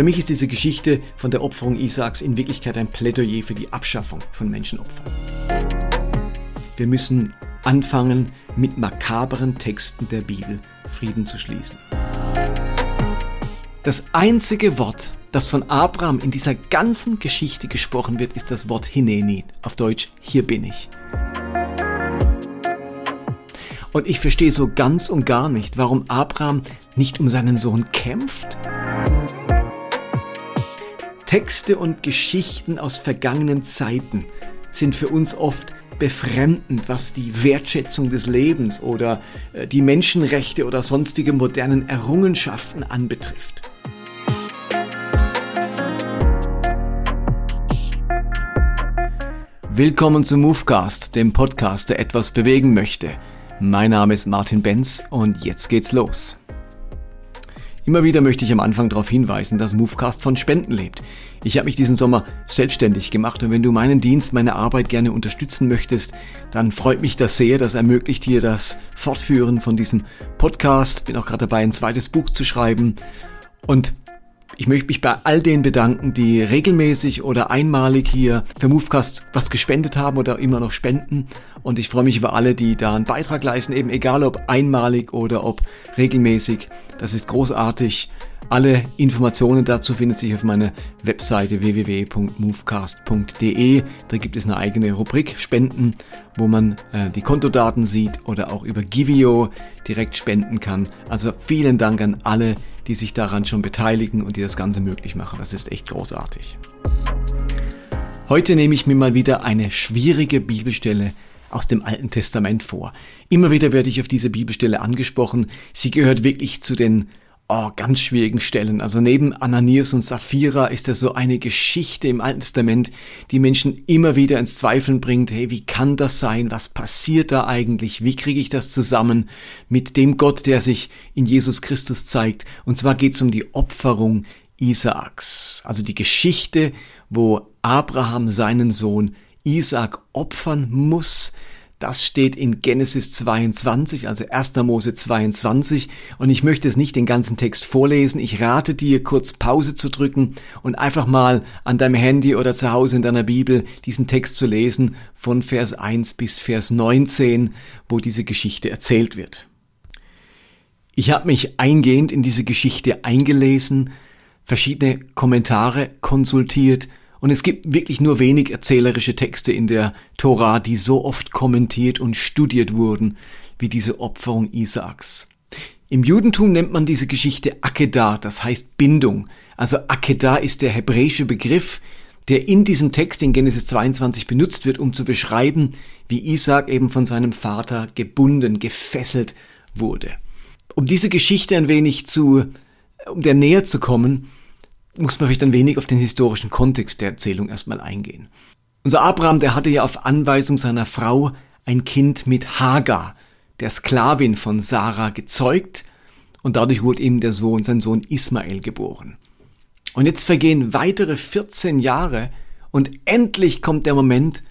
Für mich ist diese Geschichte von der Opferung Isaaks in Wirklichkeit ein Plädoyer für die Abschaffung von Menschenopfern. Wir müssen anfangen, mit makaberen Texten der Bibel Frieden zu schließen. Das einzige Wort, das von Abraham in dieser ganzen Geschichte gesprochen wird, ist das Wort Hineni, auf Deutsch hier bin ich. Und ich verstehe so ganz und gar nicht, warum Abraham nicht um seinen Sohn kämpft. Texte und Geschichten aus vergangenen Zeiten sind für uns oft befremdend, was die Wertschätzung des Lebens oder äh, die Menschenrechte oder sonstige modernen Errungenschaften anbetrifft. Willkommen zum Movecast, dem Podcast, der etwas bewegen möchte. Mein Name ist Martin Benz und jetzt geht's los. Immer wieder möchte ich am Anfang darauf hinweisen, dass Movecast von Spenden lebt. Ich habe mich diesen Sommer selbstständig gemacht und wenn du meinen Dienst, meine Arbeit gerne unterstützen möchtest, dann freut mich das sehr. Das ermöglicht dir das Fortführen von diesem Podcast. Bin auch gerade dabei, ein zweites Buch zu schreiben. Und ich möchte mich bei all denen bedanken, die regelmäßig oder einmalig hier für Movecast was gespendet haben oder immer noch spenden. Und ich freue mich über alle, die da einen Beitrag leisten, eben egal ob einmalig oder ob regelmäßig. Das ist großartig. Alle Informationen dazu findet sich auf meiner Webseite www.movecast.de. Da gibt es eine eigene Rubrik Spenden, wo man äh, die Kontodaten sieht oder auch über Givio direkt spenden kann. Also vielen Dank an alle, die sich daran schon beteiligen und die das Ganze möglich machen. Das ist echt großartig. Heute nehme ich mir mal wieder eine schwierige Bibelstelle aus dem Alten Testament vor. Immer wieder werde ich auf diese Bibelstelle angesprochen. Sie gehört wirklich zu den oh, ganz schwierigen Stellen. Also neben Ananias und Sapphira ist das so eine Geschichte im Alten Testament, die Menschen immer wieder ins Zweifeln bringt. Hey, wie kann das sein? Was passiert da eigentlich? Wie kriege ich das zusammen mit dem Gott, der sich in Jesus Christus zeigt? Und zwar geht es um die Opferung Isaaks. Also die Geschichte, wo Abraham seinen Sohn Isaak opfern muss, das steht in Genesis 22, also 1. Mose 22. Und ich möchte es nicht den ganzen Text vorlesen. Ich rate dir, kurz Pause zu drücken und einfach mal an deinem Handy oder zu Hause in deiner Bibel diesen Text zu lesen von Vers 1 bis Vers 19, wo diese Geschichte erzählt wird. Ich habe mich eingehend in diese Geschichte eingelesen, verschiedene Kommentare konsultiert, und es gibt wirklich nur wenig erzählerische Texte in der Tora, die so oft kommentiert und studiert wurden wie diese Opferung Isaaks. Im Judentum nennt man diese Geschichte Akedah, das heißt Bindung. Also Akedah ist der hebräische Begriff, der in diesem Text in Genesis 22 benutzt wird, um zu beschreiben, wie Isaak eben von seinem Vater gebunden, gefesselt wurde. Um diese Geschichte ein wenig zu, um der näher zu kommen, muss man vielleicht ein wenig auf den historischen Kontext der Erzählung erstmal eingehen. Unser Abraham, der hatte ja auf Anweisung seiner Frau ein Kind mit Hagar, der Sklavin von Sarah, gezeugt und dadurch wurde ihm der Sohn, sein Sohn Ismael geboren. Und jetzt vergehen weitere 14 Jahre und endlich kommt der Moment,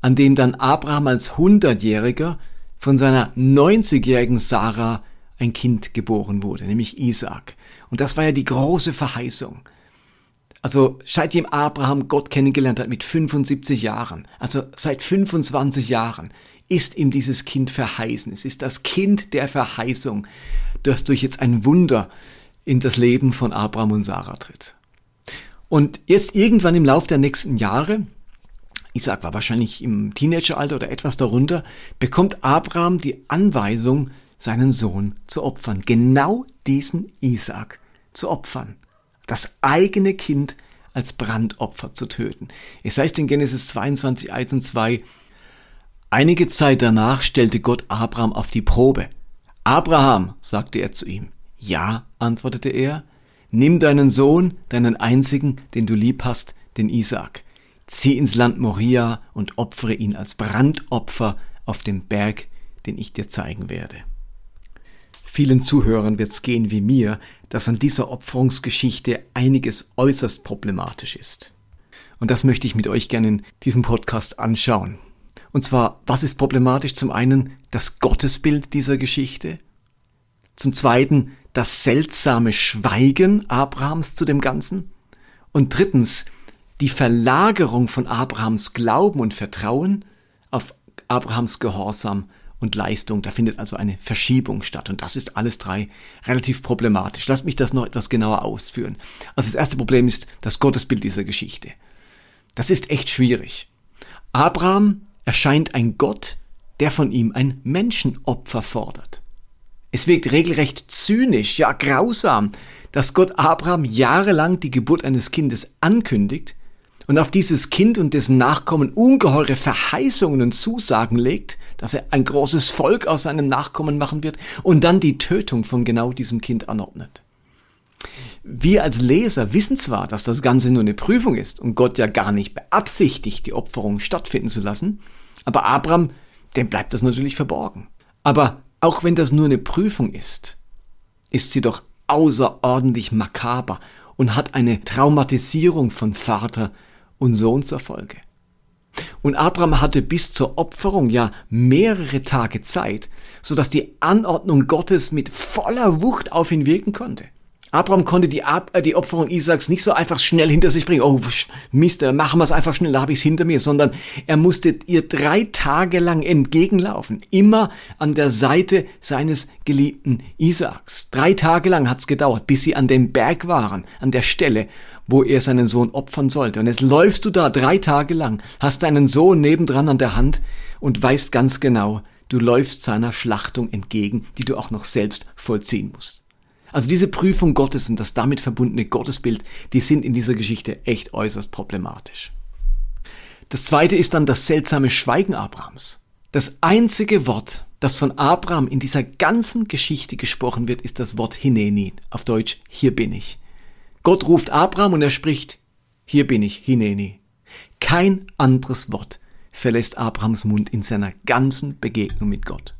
an dem dann Abraham als 100-Jähriger von seiner 90-jährigen Sarah ein Kind geboren wurde, nämlich Isaac. Und das war ja die große Verheißung. Also seitdem Abraham Gott kennengelernt hat mit 75 Jahren, also seit 25 Jahren, ist ihm dieses Kind verheißen. Es ist das Kind der Verheißung, das durch jetzt ein Wunder in das Leben von Abraham und Sarah tritt. Und jetzt irgendwann im Lauf der nächsten Jahre, Isaac war wahrscheinlich im Teenageralter oder etwas darunter, bekommt Abraham die Anweisung, seinen Sohn zu opfern. Genau diesen Isaac zu opfern das eigene Kind als Brandopfer zu töten. Es heißt in Genesis 22, 1 und 2, Einige Zeit danach stellte Gott Abraham auf die Probe. Abraham, sagte er zu ihm. Ja, antwortete er, nimm deinen Sohn, deinen einzigen, den du lieb hast, den Isaak. Zieh ins Land Moria und opfere ihn als Brandopfer auf dem Berg, den ich dir zeigen werde. Vielen Zuhörern wird's gehen wie mir, dass an dieser Opferungsgeschichte einiges äußerst problematisch ist. Und das möchte ich mit euch gerne in diesem Podcast anschauen. Und zwar, was ist problematisch? Zum einen das Gottesbild dieser Geschichte, zum zweiten das seltsame Schweigen Abrahams zu dem Ganzen. Und drittens, die Verlagerung von Abrahams Glauben und Vertrauen auf Abrahams Gehorsam und Leistung. Da findet also eine Verschiebung statt. Und das ist alles drei relativ problematisch. Lass mich das noch etwas genauer ausführen. Also das erste Problem ist das Gottesbild dieser Geschichte. Das ist echt schwierig. Abraham erscheint ein Gott, der von ihm ein Menschenopfer fordert. Es wirkt regelrecht zynisch, ja grausam, dass Gott Abraham jahrelang die Geburt eines Kindes ankündigt und auf dieses Kind und dessen Nachkommen ungeheure Verheißungen und Zusagen legt, dass er ein großes Volk aus seinem Nachkommen machen wird und dann die Tötung von genau diesem Kind anordnet. Wir als Leser wissen zwar, dass das Ganze nur eine Prüfung ist und Gott ja gar nicht beabsichtigt, die Opferung stattfinden zu lassen, aber Abraham, dem bleibt das natürlich verborgen. Aber auch wenn das nur eine Prüfung ist, ist sie doch außerordentlich makaber und hat eine Traumatisierung von Vater und Sohn zur Folge. Und Abraham hatte bis zur Opferung ja mehrere Tage Zeit, so dass die Anordnung Gottes mit voller Wucht auf ihn wirken konnte. Abraham konnte die, Ab äh, die Opferung Isaaks nicht so einfach schnell hinter sich bringen. Oh, Mist, machen wir es einfach schnell, da habe ich es hinter mir, sondern er musste ihr drei Tage lang entgegenlaufen, immer an der Seite seines geliebten Isaaks. Drei Tage lang hat es gedauert, bis sie an dem Berg waren, an der Stelle, wo er seinen Sohn opfern sollte. Und jetzt läufst du da drei Tage lang, hast deinen Sohn nebendran an der Hand und weißt ganz genau, du läufst seiner Schlachtung entgegen, die du auch noch selbst vollziehen musst. Also diese Prüfung Gottes und das damit verbundene Gottesbild, die sind in dieser Geschichte echt äußerst problematisch. Das zweite ist dann das seltsame Schweigen Abrahams. Das einzige Wort, das von Abraham in dieser ganzen Geschichte gesprochen wird, ist das Wort Hineni, auf Deutsch hier bin ich. Gott ruft Abraham und er spricht, hier bin ich, Hineni. Kein anderes Wort verlässt Abrahams Mund in seiner ganzen Begegnung mit Gott.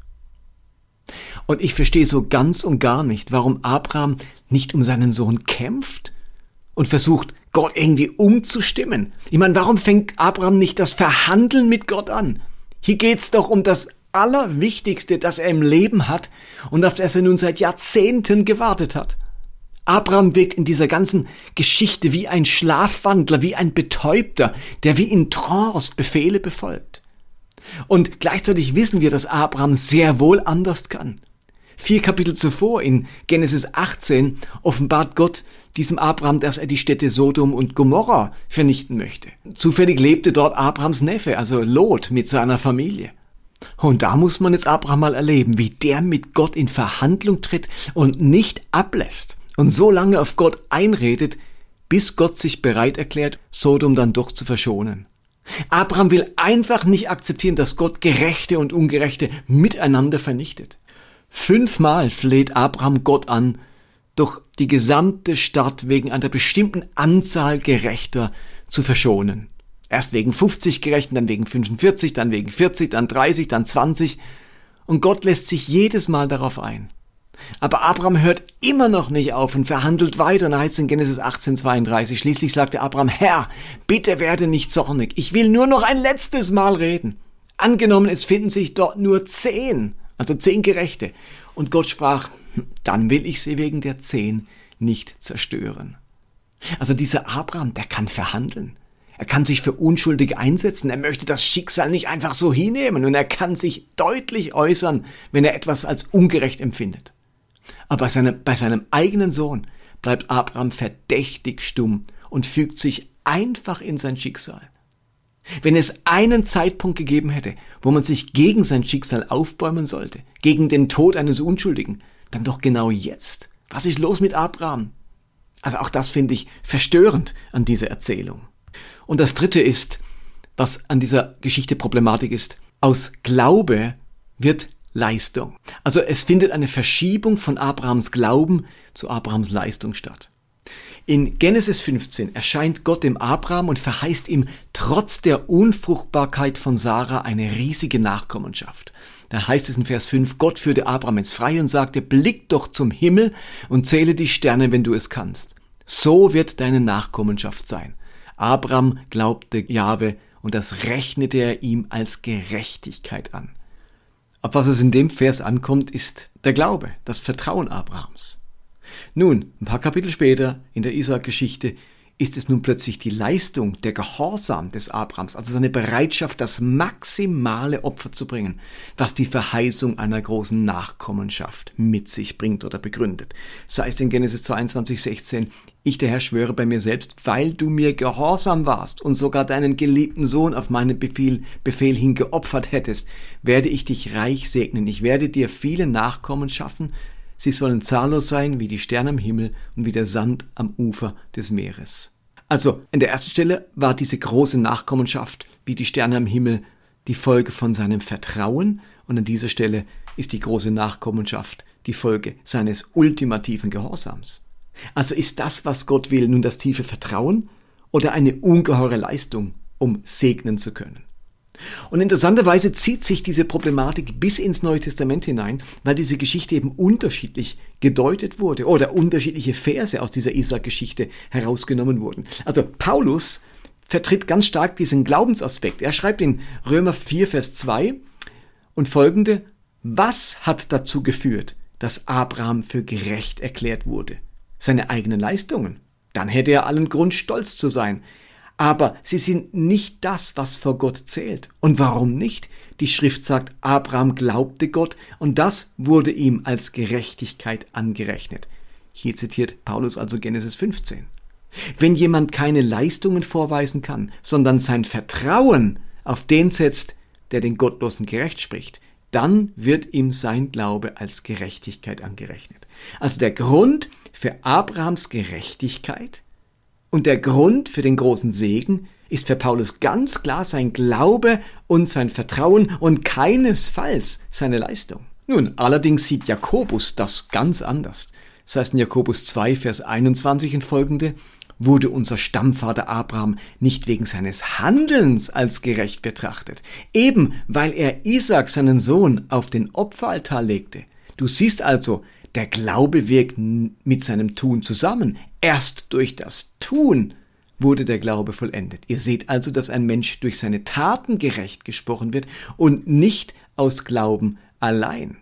Und ich verstehe so ganz und gar nicht, warum Abraham nicht um seinen Sohn kämpft und versucht, Gott irgendwie umzustimmen. Ich meine, warum fängt Abraham nicht das Verhandeln mit Gott an? Hier geht's doch um das Allerwichtigste, das er im Leben hat und auf das er nun seit Jahrzehnten gewartet hat. Abraham wirkt in dieser ganzen Geschichte wie ein Schlafwandler, wie ein Betäubter, der wie in Trance Befehle befolgt. Und gleichzeitig wissen wir, dass Abraham sehr wohl anders kann. Vier Kapitel zuvor in Genesis 18 offenbart Gott diesem Abraham, dass er die Städte Sodom und Gomorra vernichten möchte. Zufällig lebte dort Abrahams Neffe, also Lot, mit seiner Familie. Und da muss man jetzt Abraham mal erleben, wie der mit Gott in Verhandlung tritt und nicht ablässt und so lange auf Gott einredet, bis Gott sich bereit erklärt, Sodom dann doch zu verschonen. Abraham will einfach nicht akzeptieren, dass Gott Gerechte und Ungerechte miteinander vernichtet. Fünfmal fleht Abraham Gott an, doch die gesamte Stadt wegen einer bestimmten Anzahl Gerechter zu verschonen. Erst wegen 50 Gerechten, dann wegen 45, dann wegen 40, dann 30, dann 20. Und Gott lässt sich jedes Mal darauf ein. Aber Abraham hört immer noch nicht auf und verhandelt weiter. Und heißt in Genesis 18,32. Schließlich sagte Abraham, Herr, bitte werde nicht zornig. Ich will nur noch ein letztes Mal reden. Angenommen, es finden sich dort nur zehn, also zehn Gerechte. Und Gott sprach, hm, dann will ich sie wegen der zehn nicht zerstören. Also dieser Abraham, der kann verhandeln. Er kann sich für Unschuldige einsetzen. Er möchte das Schicksal nicht einfach so hinnehmen und er kann sich deutlich äußern, wenn er etwas als ungerecht empfindet. Aber bei seinem, bei seinem eigenen Sohn bleibt Abraham verdächtig stumm und fügt sich einfach in sein Schicksal. Wenn es einen Zeitpunkt gegeben hätte, wo man sich gegen sein Schicksal aufbäumen sollte, gegen den Tod eines Unschuldigen, dann doch genau jetzt. Was ist los mit Abraham? Also auch das finde ich verstörend an dieser Erzählung. Und das Dritte ist, was an dieser Geschichte Problematik ist, aus Glaube wird Leistung. Also es findet eine Verschiebung von Abrahams Glauben zu Abrahams Leistung statt. In Genesis 15 erscheint Gott dem Abraham und verheißt ihm trotz der Unfruchtbarkeit von Sarah eine riesige Nachkommenschaft. Da heißt es in Vers 5, Gott führte Abraham ins Freie und sagte, blick doch zum Himmel und zähle die Sterne, wenn du es kannst. So wird deine Nachkommenschaft sein. Abraham glaubte Jahwe und das rechnete er ihm als Gerechtigkeit an. Auf was es in dem Vers ankommt, ist der Glaube, das Vertrauen Abrahams. Nun, ein paar Kapitel später in der Isaak-Geschichte ist es nun plötzlich die Leistung, der Gehorsam des Abrahams, also seine Bereitschaft, das maximale Opfer zu bringen, was die Verheißung einer großen Nachkommenschaft mit sich bringt oder begründet. Sei es in Genesis 22, 16, ich der Herr schwöre bei mir selbst, weil du mir gehorsam warst und sogar deinen geliebten Sohn auf meinen Befehl, Befehl hin geopfert hättest, werde ich dich reich segnen, ich werde dir viele Nachkommen schaffen, Sie sollen zahllos sein wie die Sterne am Himmel und wie der Sand am Ufer des Meeres. Also, an der ersten Stelle war diese große Nachkommenschaft wie die Sterne am Himmel die Folge von seinem Vertrauen und an dieser Stelle ist die große Nachkommenschaft die Folge seines ultimativen Gehorsams. Also ist das, was Gott will, nun das tiefe Vertrauen oder eine ungeheure Leistung, um segnen zu können? Und interessanterweise zieht sich diese Problematik bis ins Neue Testament hinein, weil diese Geschichte eben unterschiedlich gedeutet wurde oder unterschiedliche Verse aus dieser Isaac-Geschichte herausgenommen wurden. Also Paulus vertritt ganz stark diesen Glaubensaspekt. Er schreibt in Römer 4, Vers 2 und folgende, was hat dazu geführt, dass Abraham für gerecht erklärt wurde? Seine eigenen Leistungen. Dann hätte er allen Grund, stolz zu sein. Aber sie sind nicht das, was vor Gott zählt. Und warum nicht? Die Schrift sagt, Abraham glaubte Gott und das wurde ihm als Gerechtigkeit angerechnet. Hier zitiert Paulus also Genesis 15. Wenn jemand keine Leistungen vorweisen kann, sondern sein Vertrauen auf den setzt, der den Gottlosen gerecht spricht, dann wird ihm sein Glaube als Gerechtigkeit angerechnet. Also der Grund für Abrahams Gerechtigkeit und der Grund für den großen Segen ist für Paulus ganz klar sein Glaube und sein Vertrauen und keinesfalls seine Leistung. Nun, allerdings sieht Jakobus das ganz anders. Das heißt in Jakobus 2, Vers 21 und folgende, wurde unser Stammvater Abraham nicht wegen seines Handelns als gerecht betrachtet, eben weil er Isaac, seinen Sohn, auf den Opferaltar legte. Du siehst also, der Glaube wirkt mit seinem Tun zusammen. Erst durch das Tun wurde der Glaube vollendet. Ihr seht also, dass ein Mensch durch seine Taten gerecht gesprochen wird und nicht aus Glauben allein.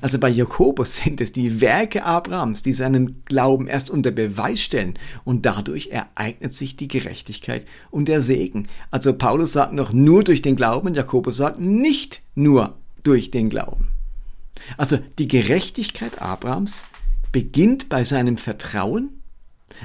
Also bei Jakobus sind es die Werke Abrahams, die seinen Glauben erst unter Beweis stellen und dadurch ereignet sich die Gerechtigkeit und der Segen. Also Paulus sagt noch nur durch den Glauben, Jakobus sagt nicht nur durch den Glauben. Also die Gerechtigkeit Abrahams beginnt bei seinem Vertrauen,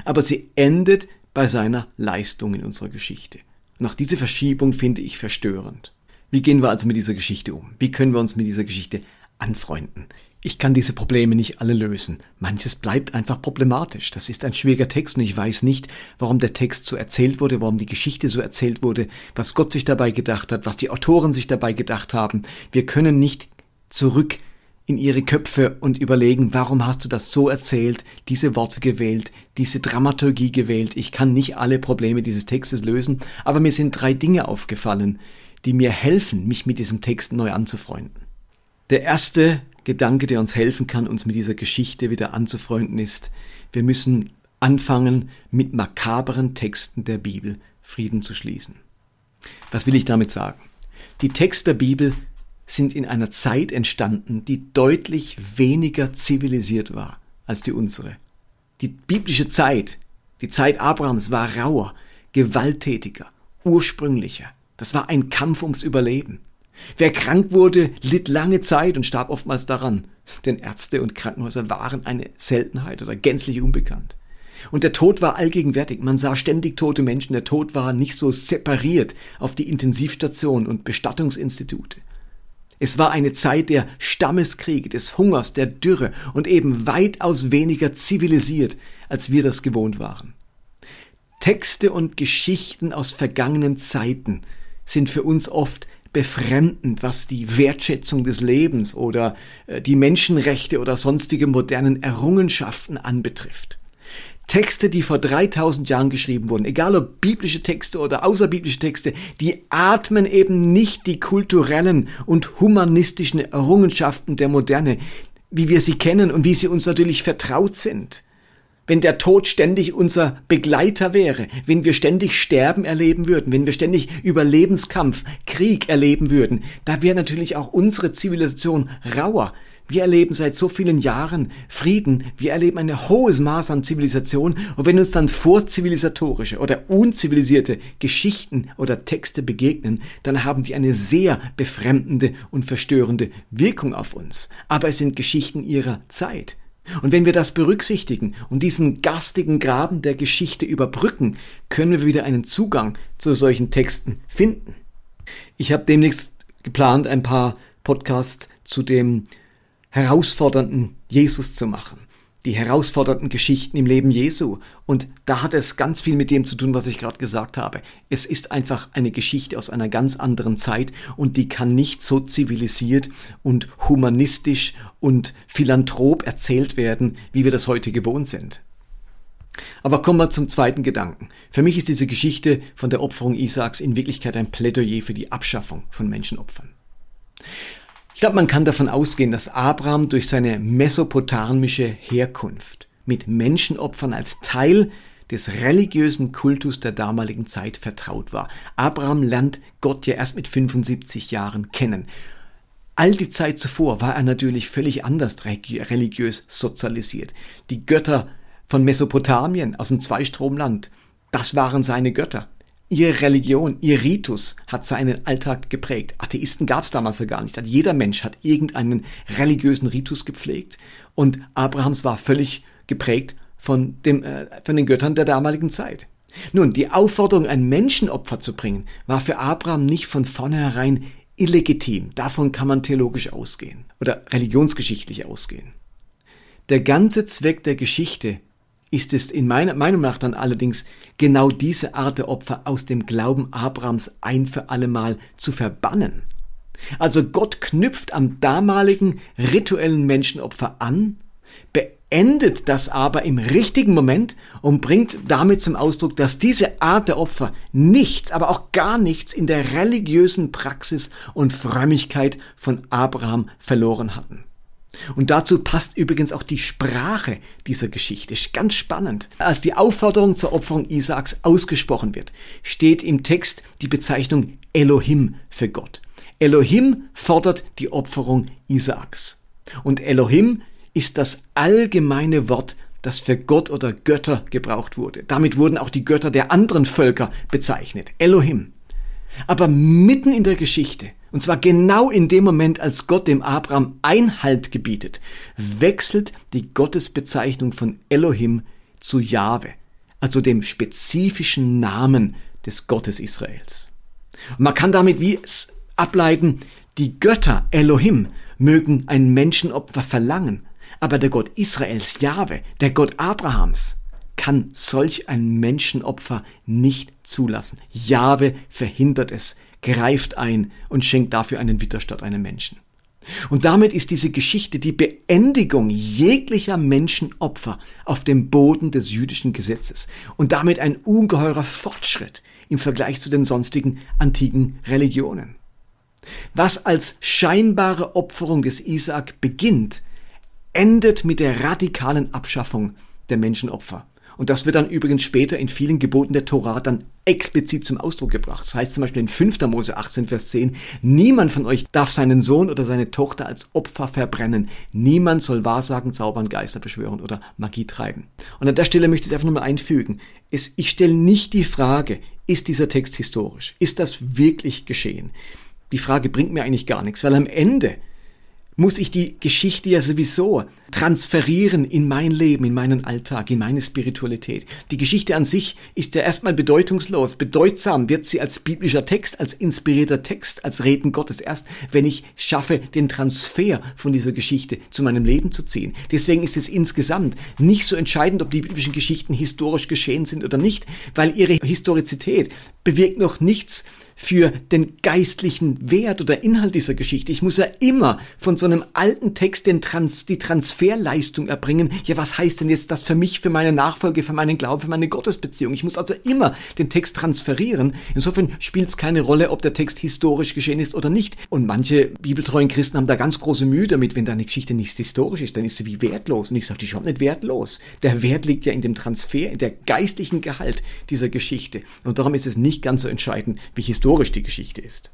aber sie endet bei seiner Leistung in unserer Geschichte. Und auch diese Verschiebung finde ich verstörend. Wie gehen wir also mit dieser Geschichte um? Wie können wir uns mit dieser Geschichte anfreunden? Ich kann diese Probleme nicht alle lösen. Manches bleibt einfach problematisch. Das ist ein schwieriger Text und ich weiß nicht, warum der Text so erzählt wurde, warum die Geschichte so erzählt wurde, was Gott sich dabei gedacht hat, was die Autoren sich dabei gedacht haben. Wir können nicht zurück in ihre Köpfe und überlegen, warum hast du das so erzählt, diese Worte gewählt, diese Dramaturgie gewählt. Ich kann nicht alle Probleme dieses Textes lösen, aber mir sind drei Dinge aufgefallen, die mir helfen, mich mit diesem Text neu anzufreunden. Der erste Gedanke, der uns helfen kann, uns mit dieser Geschichte wieder anzufreunden, ist, wir müssen anfangen, mit makaberen Texten der Bibel Frieden zu schließen. Was will ich damit sagen? Die Texte der Bibel sind in einer Zeit entstanden, die deutlich weniger zivilisiert war als die unsere. Die biblische Zeit, die Zeit Abrahams war rauer, gewalttätiger, ursprünglicher. Das war ein Kampf ums Überleben. Wer krank wurde, litt lange Zeit und starb oftmals daran, denn Ärzte und Krankenhäuser waren eine Seltenheit oder gänzlich unbekannt. Und der Tod war allgegenwärtig. Man sah ständig tote Menschen. Der Tod war nicht so separiert auf die Intensivstationen und Bestattungsinstitute. Es war eine Zeit der Stammeskriege, des Hungers, der Dürre und eben weitaus weniger zivilisiert, als wir das gewohnt waren. Texte und Geschichten aus vergangenen Zeiten sind für uns oft befremdend, was die Wertschätzung des Lebens oder äh, die Menschenrechte oder sonstige modernen Errungenschaften anbetrifft. Texte, die vor 3000 Jahren geschrieben wurden, egal ob biblische Texte oder außerbiblische Texte, die atmen eben nicht die kulturellen und humanistischen Errungenschaften der Moderne, wie wir sie kennen und wie sie uns natürlich vertraut sind. Wenn der Tod ständig unser Begleiter wäre, wenn wir ständig Sterben erleben würden, wenn wir ständig Überlebenskampf, Krieg erleben würden, da wäre natürlich auch unsere Zivilisation rauer. Wir erleben seit so vielen Jahren Frieden. Wir erleben ein hohes Maß an Zivilisation. Und wenn uns dann vorzivilisatorische oder unzivilisierte Geschichten oder Texte begegnen, dann haben die eine sehr befremdende und verstörende Wirkung auf uns. Aber es sind Geschichten ihrer Zeit. Und wenn wir das berücksichtigen und diesen garstigen Graben der Geschichte überbrücken, können wir wieder einen Zugang zu solchen Texten finden. Ich habe demnächst geplant, ein paar Podcasts zu dem herausfordernden Jesus zu machen. Die herausfordernden Geschichten im Leben Jesu. Und da hat es ganz viel mit dem zu tun, was ich gerade gesagt habe. Es ist einfach eine Geschichte aus einer ganz anderen Zeit und die kann nicht so zivilisiert und humanistisch und philanthrop erzählt werden, wie wir das heute gewohnt sind. Aber kommen wir zum zweiten Gedanken. Für mich ist diese Geschichte von der Opferung Isaaks in Wirklichkeit ein Plädoyer für die Abschaffung von Menschenopfern. Ich glaube, man kann davon ausgehen, dass Abraham durch seine mesopotamische Herkunft mit Menschenopfern als Teil des religiösen Kultus der damaligen Zeit vertraut war. Abraham lernt Gott ja erst mit 75 Jahren kennen. All die Zeit zuvor war er natürlich völlig anders religiös sozialisiert. Die Götter von Mesopotamien aus dem Zweistromland, das waren seine Götter. Ihre Religion, ihr Ritus hat seinen Alltag geprägt. Atheisten gab es damals ja gar nicht. Jeder Mensch hat irgendeinen religiösen Ritus gepflegt und Abrahams war völlig geprägt von, dem, äh, von den Göttern der damaligen Zeit. Nun, die Aufforderung, ein Menschenopfer zu bringen, war für Abraham nicht von vornherein illegitim. Davon kann man theologisch ausgehen oder religionsgeschichtlich ausgehen. Der ganze Zweck der Geschichte ist es in meiner Meinung nach dann allerdings genau diese Art der Opfer aus dem Glauben Abrahams ein für allemal zu verbannen. Also Gott knüpft am damaligen rituellen Menschenopfer an, beendet das aber im richtigen Moment und bringt damit zum Ausdruck, dass diese Art der Opfer nichts, aber auch gar nichts in der religiösen Praxis und Frömmigkeit von Abraham verloren hatten. Und dazu passt übrigens auch die Sprache dieser Geschichte. Ganz spannend. Als die Aufforderung zur Opferung Isaaks ausgesprochen wird, steht im Text die Bezeichnung Elohim für Gott. Elohim fordert die Opferung Isaaks. Und Elohim ist das allgemeine Wort, das für Gott oder Götter gebraucht wurde. Damit wurden auch die Götter der anderen Völker bezeichnet. Elohim. Aber mitten in der Geschichte und zwar genau in dem Moment, als Gott dem Abraham Einhalt gebietet, wechselt die Gottesbezeichnung von Elohim zu Jahwe, also dem spezifischen Namen des Gottes Israels. Und man kann damit wie ableiten, die Götter Elohim mögen ein Menschenopfer verlangen, aber der Gott Israels, Jahwe, der Gott Abrahams, kann solch ein Menschenopfer nicht zulassen. Jahwe verhindert es greift ein und schenkt dafür einen Widerstand einem Menschen. Und damit ist diese Geschichte die Beendigung jeglicher Menschenopfer auf dem Boden des jüdischen Gesetzes und damit ein ungeheurer Fortschritt im Vergleich zu den sonstigen antiken Religionen. Was als scheinbare Opferung des Isaak beginnt, endet mit der radikalen Abschaffung der Menschenopfer. Und das wird dann übrigens später in vielen Geboten der Tora dann explizit zum Ausdruck gebracht. Das heißt zum Beispiel in 5. Mose 18, Vers 10, niemand von euch darf seinen Sohn oder seine Tochter als Opfer verbrennen. Niemand soll Wahrsagen, Zaubern, Geister beschwören oder Magie treiben. Und an der Stelle möchte ich es einfach nochmal einfügen. Es, ich stelle nicht die Frage, ist dieser Text historisch? Ist das wirklich geschehen? Die Frage bringt mir eigentlich gar nichts, weil am Ende muss ich die Geschichte ja sowieso transferieren in mein Leben, in meinen Alltag, in meine Spiritualität. Die Geschichte an sich ist ja erstmal bedeutungslos. Bedeutsam wird sie als biblischer Text, als inspirierter Text, als Reden Gottes erst, wenn ich schaffe, den Transfer von dieser Geschichte zu meinem Leben zu ziehen. Deswegen ist es insgesamt nicht so entscheidend, ob die biblischen Geschichten historisch geschehen sind oder nicht, weil ihre Historizität bewirkt noch nichts für den geistlichen Wert oder Inhalt dieser Geschichte. Ich muss ja immer von so einem alten Text den Trans, die Transferleistung erbringen. Ja, was heißt denn jetzt das für mich, für meine Nachfolge, für meinen Glauben, für meine Gottesbeziehung? Ich muss also immer den Text transferieren. Insofern spielt es keine Rolle, ob der Text historisch geschehen ist oder nicht. Und manche bibeltreuen Christen haben da ganz große Mühe damit, wenn deine Geschichte nicht historisch ist, dann ist sie wie wertlos. Und ich sage, die ist überhaupt nicht wertlos. Der Wert liegt ja in dem Transfer, in der geistlichen Gehalt dieser Geschichte. Und darum ist es nicht ganz so entscheidend, wie historisch die Geschichte ist.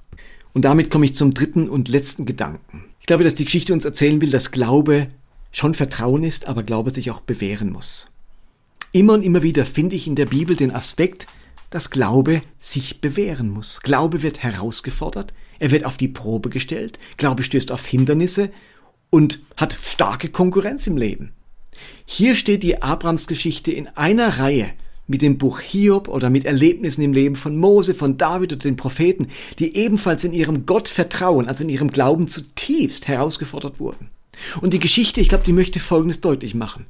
Und damit komme ich zum dritten und letzten Gedanken. Ich glaube, dass die Geschichte uns erzählen will, dass Glaube schon Vertrauen ist, aber Glaube sich auch bewähren muss. Immer und immer wieder finde ich in der Bibel den Aspekt, dass Glaube sich bewähren muss. Glaube wird herausgefordert, er wird auf die Probe gestellt, Glaube stößt auf Hindernisse und hat starke Konkurrenz im Leben. Hier steht die Abrams Geschichte in einer Reihe mit dem Buch Hiob oder mit Erlebnissen im Leben von Mose, von David und den Propheten, die ebenfalls in ihrem Gottvertrauen, also in ihrem Glauben zutiefst herausgefordert wurden. Und die Geschichte, ich glaube, die möchte Folgendes deutlich machen.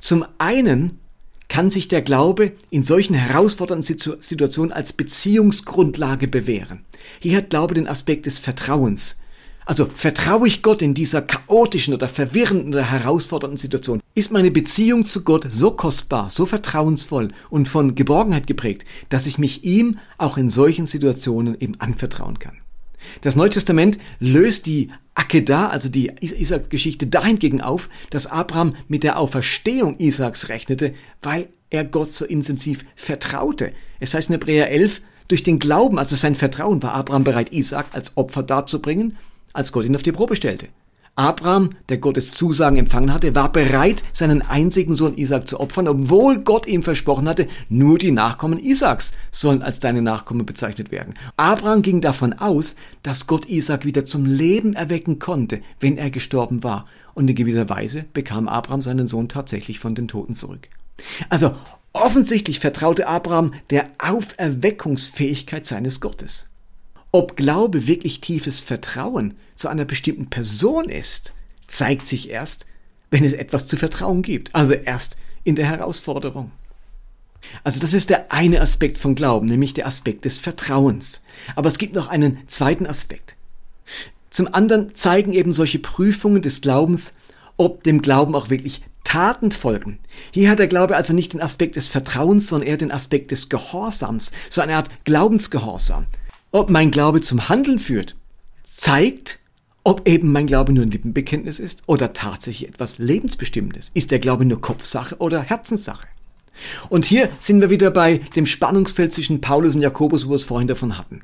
Zum einen kann sich der Glaube in solchen herausfordernden Situationen als Beziehungsgrundlage bewähren. Hier hat Glaube den Aspekt des Vertrauens. Also vertraue ich Gott in dieser chaotischen oder verwirrenden oder herausfordernden Situation? Ist meine Beziehung zu Gott so kostbar, so vertrauensvoll und von Geborgenheit geprägt, dass ich mich ihm auch in solchen Situationen eben anvertrauen kann? Das Neue Testament löst die Akedah, also die Isaak-Geschichte dahingegen auf, dass Abraham mit der Auferstehung Isaaks rechnete, weil er Gott so intensiv vertraute. Es heißt in Hebräer 11, durch den Glauben, also sein Vertrauen, war Abraham bereit, Isaak als Opfer darzubringen als Gott ihn auf die Probe stellte. Abraham, der Gottes Zusagen empfangen hatte, war bereit, seinen einzigen Sohn Isaac zu opfern, obwohl Gott ihm versprochen hatte, nur die Nachkommen Isaaks sollen als deine Nachkommen bezeichnet werden. Abraham ging davon aus, dass Gott Isaac wieder zum Leben erwecken konnte, wenn er gestorben war. Und in gewisser Weise bekam Abraham seinen Sohn tatsächlich von den Toten zurück. Also offensichtlich vertraute Abraham der Auferweckungsfähigkeit seines Gottes. Ob Glaube wirklich tiefes Vertrauen zu einer bestimmten Person ist, zeigt sich erst, wenn es etwas zu vertrauen gibt. Also erst in der Herausforderung. Also das ist der eine Aspekt von Glauben, nämlich der Aspekt des Vertrauens. Aber es gibt noch einen zweiten Aspekt. Zum anderen zeigen eben solche Prüfungen des Glaubens, ob dem Glauben auch wirklich Taten folgen. Hier hat der Glaube also nicht den Aspekt des Vertrauens, sondern eher den Aspekt des Gehorsams, so eine Art Glaubensgehorsam. Ob mein Glaube zum Handeln führt, zeigt, ob eben mein Glaube nur ein Lippenbekenntnis ist oder tatsächlich etwas Lebensbestimmendes. Ist der Glaube nur Kopfsache oder Herzenssache? Und hier sind wir wieder bei dem Spannungsfeld zwischen Paulus und Jakobus, wo wir es vorhin davon hatten.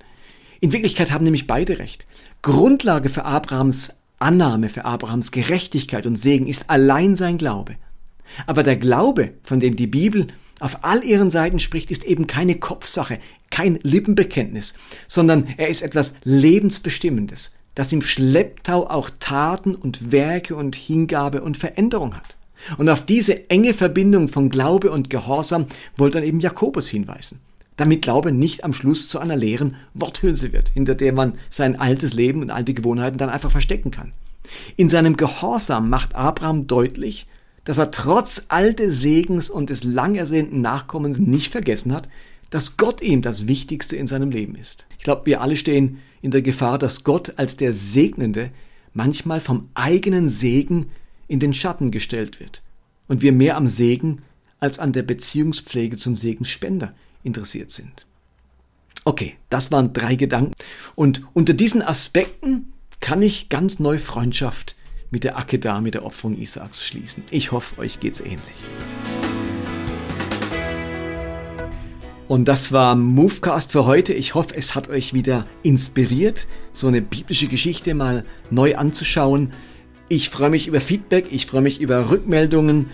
In Wirklichkeit haben nämlich beide recht. Grundlage für Abrahams Annahme, für Abrahams Gerechtigkeit und Segen ist allein sein Glaube. Aber der Glaube, von dem die Bibel auf all ihren Seiten spricht, ist eben keine Kopfsache, kein Lippenbekenntnis, sondern er ist etwas Lebensbestimmendes, das im Schlepptau auch Taten und Werke und Hingabe und Veränderung hat. Und auf diese enge Verbindung von Glaube und Gehorsam wollte dann eben Jakobus hinweisen. Damit Glaube nicht am Schluss zu einer leeren Worthülse wird, hinter der man sein altes Leben und alte Gewohnheiten dann einfach verstecken kann. In seinem Gehorsam macht Abraham deutlich, dass er trotz all des Segens und des lang ersehnten Nachkommens nicht vergessen hat, dass Gott ihm das Wichtigste in seinem Leben ist. Ich glaube, wir alle stehen in der Gefahr, dass Gott als der Segnende manchmal vom eigenen Segen in den Schatten gestellt wird und wir mehr am Segen als an der Beziehungspflege zum Segensspender interessiert sind. Okay, das waren drei Gedanken und unter diesen Aspekten kann ich ganz neu Freundschaft mit der Akedah, mit der Opferung Isaaks schließen. Ich hoffe, euch geht's ähnlich. Und das war Movecast für heute. Ich hoffe, es hat euch wieder inspiriert, so eine biblische Geschichte mal neu anzuschauen. Ich freue mich über Feedback, ich freue mich über Rückmeldungen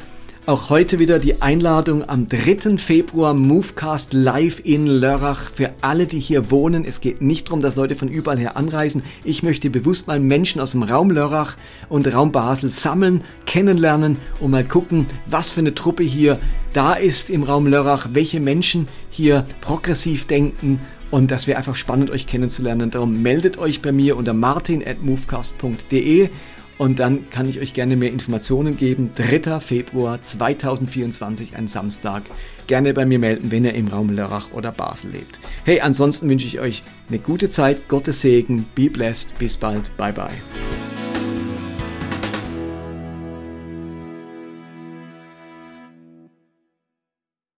auch heute wieder die Einladung am 3. Februar Movecast live in Lörrach für alle, die hier wohnen. Es geht nicht darum, dass Leute von überall her anreisen. Ich möchte bewusst mal Menschen aus dem Raum Lörrach und Raum Basel sammeln, kennenlernen und mal gucken, was für eine Truppe hier da ist im Raum Lörrach, welche Menschen hier progressiv denken und das wäre einfach spannend, euch kennenzulernen. Darum meldet euch bei mir unter martin.movecast.de und dann kann ich euch gerne mehr Informationen geben. 3. Februar 2024, ein Samstag. Gerne bei mir melden, wenn ihr im Raum Lörrach oder Basel lebt. Hey, ansonsten wünsche ich euch eine gute Zeit, Gottes Segen, be blessed, bis bald, bye bye.